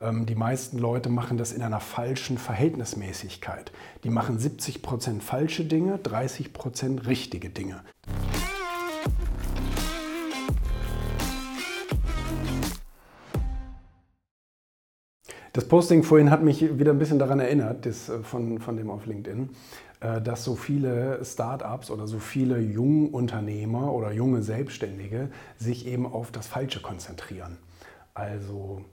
Ähm, die meisten Leute machen das in einer falschen Verhältnismäßigkeit. Die machen 70% falsche Dinge, 30% richtige Dinge. Das Posting vorhin hat mich wieder ein bisschen daran erinnert, das äh, von, von dem auf LinkedIn, äh, dass so viele Startups oder so viele junge Unternehmer oder junge Selbstständige sich eben auf das Falsche konzentrieren. Also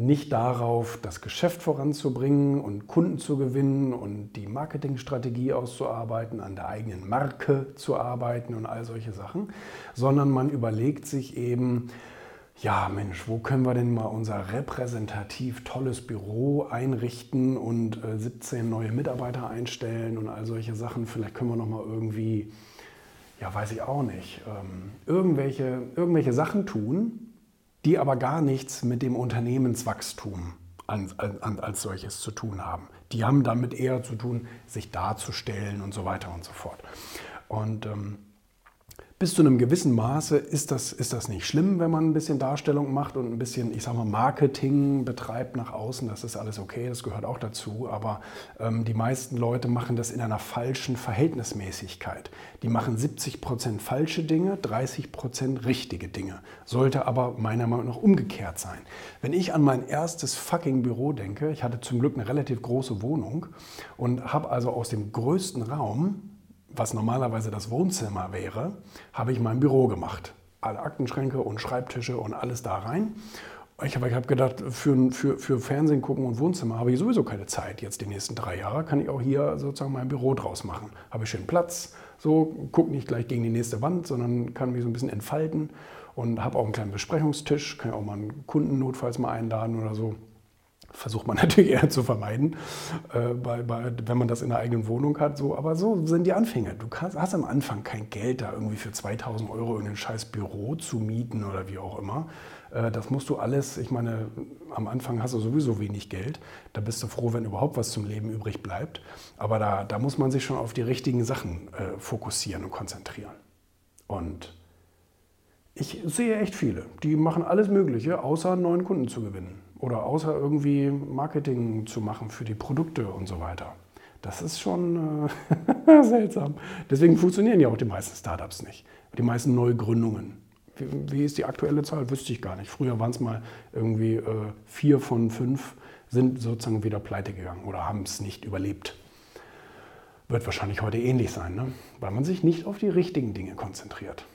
nicht darauf, das Geschäft voranzubringen und Kunden zu gewinnen und die Marketingstrategie auszuarbeiten, an der eigenen Marke zu arbeiten und all solche Sachen, sondern man überlegt sich eben, ja Mensch, wo können wir denn mal unser repräsentativ tolles Büro einrichten und 17 äh, neue Mitarbeiter einstellen und all solche Sachen. Vielleicht können wir noch mal irgendwie, ja weiß ich auch nicht, ähm, irgendwelche, irgendwelche Sachen tun, die aber gar nichts mit dem Unternehmenswachstum an, an, als solches zu tun haben. Die haben damit eher zu tun, sich darzustellen und so weiter und so fort. Und ähm, bis zu einem gewissen Maße ist das, ist das nicht schlimm, wenn man ein bisschen Darstellung macht und ein bisschen, ich sag mal, Marketing betreibt nach außen. Das ist alles okay, das gehört auch dazu. Aber ähm, die meisten Leute machen das in einer falschen Verhältnismäßigkeit. Die machen 70 Prozent falsche Dinge, 30 Prozent richtige Dinge. Sollte aber meiner Meinung nach umgekehrt sein. Wenn ich an mein erstes fucking Büro denke, ich hatte zum Glück eine relativ große Wohnung und habe also aus dem größten Raum was normalerweise das Wohnzimmer wäre, habe ich mein Büro gemacht. Alle Aktenschränke und Schreibtische und alles da rein. Ich habe hab gedacht, für, für, für Fernsehen gucken und Wohnzimmer habe ich sowieso keine Zeit. Jetzt die nächsten drei Jahre kann ich auch hier sozusagen mein Büro draus machen. Habe ich schön Platz, so gucke nicht gleich gegen die nächste Wand, sondern kann mich so ein bisschen entfalten und habe auch einen kleinen Besprechungstisch, kann auch mal einen Kunden notfalls mal einladen oder so versucht man natürlich eher zu vermeiden, äh, bei, bei, wenn man das in der eigenen Wohnung hat. So. Aber so sind die Anfänge. Du kannst, hast am Anfang kein Geld, da irgendwie für 2000 Euro irgendein scheiß Büro zu mieten oder wie auch immer. Äh, das musst du alles, ich meine, am Anfang hast du sowieso wenig Geld. Da bist du froh, wenn überhaupt was zum Leben übrig bleibt. Aber da, da muss man sich schon auf die richtigen Sachen äh, fokussieren und konzentrieren. Und ich sehe echt viele, die machen alles Mögliche, außer neuen Kunden zu gewinnen oder außer irgendwie Marketing zu machen für die Produkte und so weiter. Das ist schon äh, seltsam. Deswegen funktionieren ja auch die meisten Startups nicht. Die meisten Neugründungen. Wie, wie ist die aktuelle Zahl? Wüsste ich gar nicht. Früher waren es mal irgendwie äh, vier von fünf sind sozusagen wieder pleite gegangen oder haben es nicht überlebt. Wird wahrscheinlich heute ähnlich sein, ne? weil man sich nicht auf die richtigen Dinge konzentriert.